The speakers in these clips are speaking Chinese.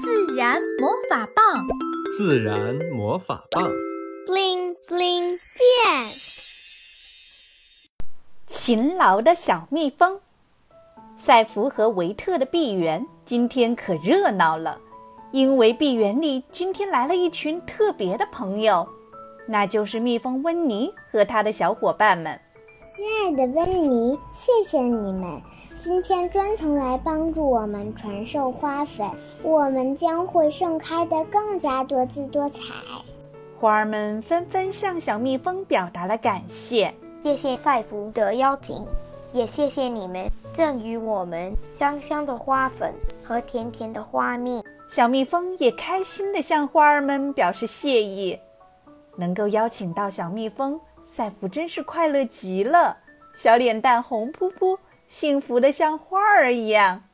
自然魔法棒，自然魔法棒，bling bling 变。勤劳的小蜜蜂，赛弗和维特的闭园今天可热闹了，因为闭园里今天来了一群特别的朋友，那就是蜜蜂温妮和他的小伙伴们。亲爱的温妮，谢谢你们今天专程来帮助我们传授花粉，我们将会盛开的更加多姿多彩。花儿们纷纷向小蜜蜂表达了感谢，谢谢赛福的邀请，也谢谢你们赠予我们香香的花粉和甜甜的花蜜。小蜜蜂也开心地向花儿们表示谢意，能够邀请到小蜜蜂。赛弗真是快乐极了，小脸蛋红扑扑，幸福的像花儿一样。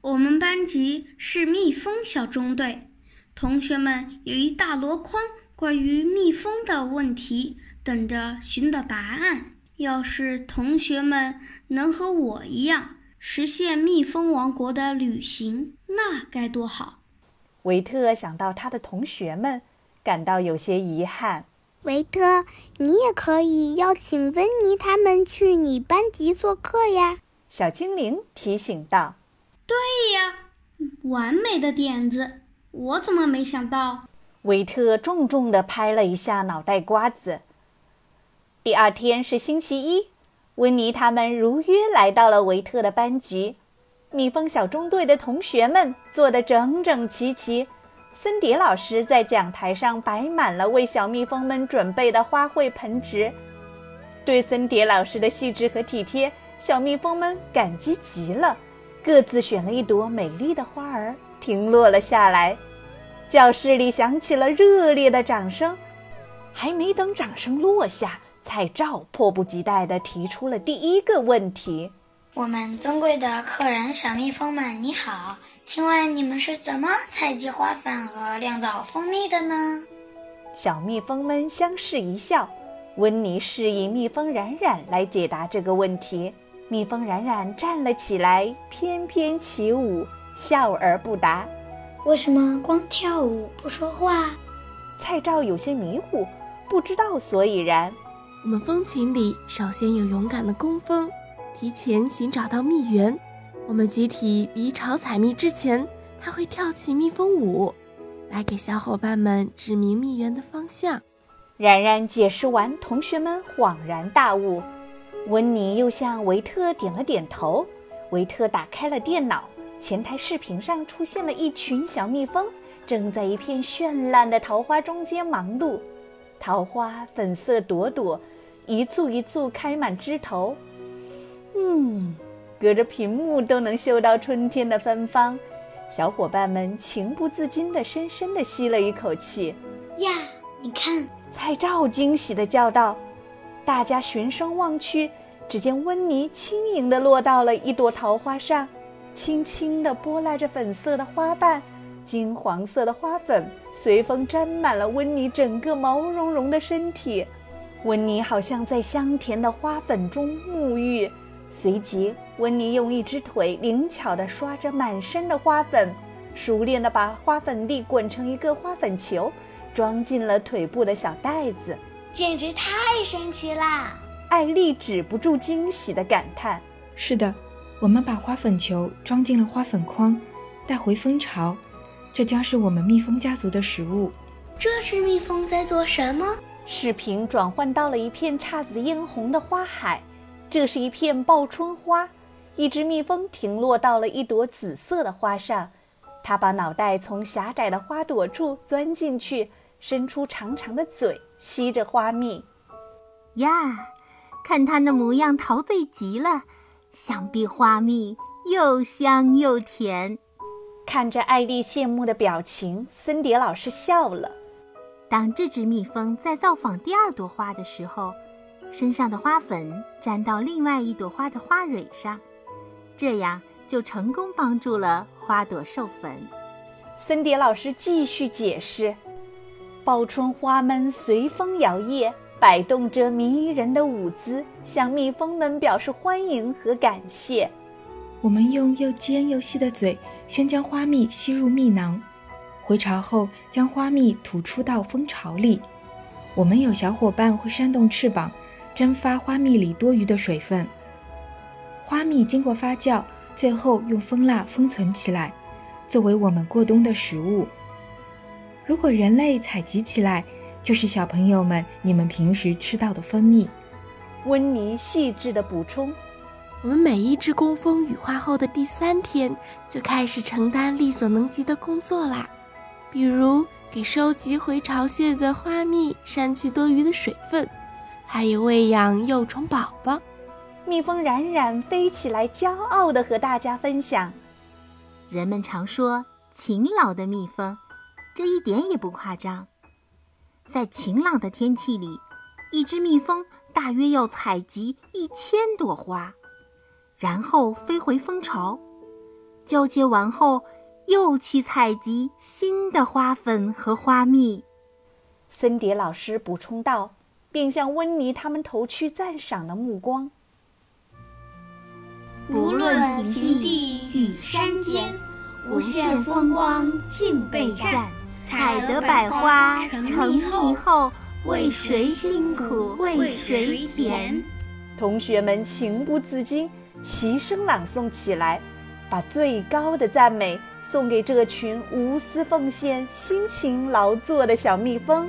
我们班级是蜜蜂小中队，同学们有一大箩筐关于蜜蜂的问题等着寻找答案。要是同学们能和我一样实现蜜蜂王国的旅行，那该多好！维特想到他的同学们，感到有些遗憾。维特，你也可以邀请温妮他们去你班级做客呀。小精灵提醒道：“对呀，完美的点子，我怎么没想到？”维特重重地拍了一下脑袋瓜子。第二天是星期一，温妮他们如约来到了维特的班级。蜜蜂小中队的同学们坐得整整齐齐。森蝶老师在讲台上摆满了为小蜜蜂们准备的花卉盆植，对森蝶老师的细致和体贴，小蜜蜂们感激极了，各自选了一朵美丽的花儿，停落了下来。教室里响起了热烈的掌声，还没等掌声落下，蔡照迫不及待地提出了第一个问题。我们尊贵的客人小蜜蜂们，你好，请问你们是怎么采集花粉和酿造蜂蜜的呢？小蜜蜂们相视一笑。温妮示意蜜蜂冉冉来解答这个问题。蜜蜂冉冉站了起来，翩翩起舞，笑而不答。为什么光跳舞不说话？蔡照有些迷糊，不知道所以然。我们蜂群里首先有勇敢的工蜂。提前寻找到蜜源，我们集体离巢采蜜之前，它会跳起蜜蜂舞，来给小伙伴们指明蜜源的方向。冉冉解释完，同学们恍然大悟。温妮又向维特点了点头。维特打开了电脑，前台视频上出现了一群小蜜蜂，正在一片绚烂的桃花中间忙碌。桃花粉色朵朵，一簇一簇开满枝头。嗯，隔着屏幕都能嗅到春天的芬芳，小伙伴们情不自禁地深深地吸了一口气。呀，你看！蔡照惊喜地叫道。大家循声望去，只见温妮轻盈地落到了一朵桃花上，轻轻地拨拉着粉色的花瓣，金黄色的花粉随风沾满了温妮整个毛茸茸的身体。温妮好像在香甜的花粉中沐浴。随即，温妮用一只腿灵巧地刷着满身的花粉，熟练地把花粉粒滚成一个花粉球，装进了腿部的小袋子。简直太神奇啦！艾丽止不住惊喜地感叹：“是的，我们把花粉球装进了花粉筐，带回蜂巢，这将是我们蜜蜂家族的食物。”这是蜜蜂在做什么？视频转换到了一片姹紫嫣红的花海。这是一片报春花，一只蜜蜂停落到了一朵紫色的花上，它把脑袋从狭窄的花朵处钻进去，伸出长长的嘴吸着花蜜。呀，看它那模样陶醉极了，想必花蜜又香又甜。看着艾丽羡慕的表情，森蝶老师笑了。当这只蜜蜂在造访第二朵花的时候。身上的花粉沾到另外一朵花的花蕊上，这样就成功帮助了花朵授粉。森蝶老师继续解释：报春花们随风摇曳，摆动着迷人的舞姿，向蜜蜂们表示欢迎和感谢。我们用又尖又细的嘴，先将花蜜吸入蜜囊，回巢后将花蜜吐出到蜂巢里。我们有小伙伴会扇动翅膀，蒸发花蜜里多余的水分。花蜜经过发酵，最后用蜂蜡封存起来，作为我们过冬的食物。如果人类采集起来，就是小朋友们你们平时吃到的蜂蜜。温妮细致的补充：我们每一只工蜂羽化后的第三天，就开始承担力所能及的工作啦，比如给收集回巢穴的花蜜删去多余的水分，还有喂养幼虫宝宝。蜜蜂冉冉飞起来，骄傲地和大家分享。人们常说勤劳的蜜蜂，这一点也不夸张。在晴朗的天气里，一只蜜蜂大约要采集一千朵花，然后飞回蜂巢，交接完后又去采集新的花粉和花蜜。森蝶老师补充道，并向温妮他们投去赞赏的目光。无论平地与山间，无限风光尽被占。采得百花成蜜后，为谁辛苦为谁甜？同学们情不自禁，齐声朗诵起来，把最高的赞美送给这群无私奉献、辛勤劳作的小蜜蜂。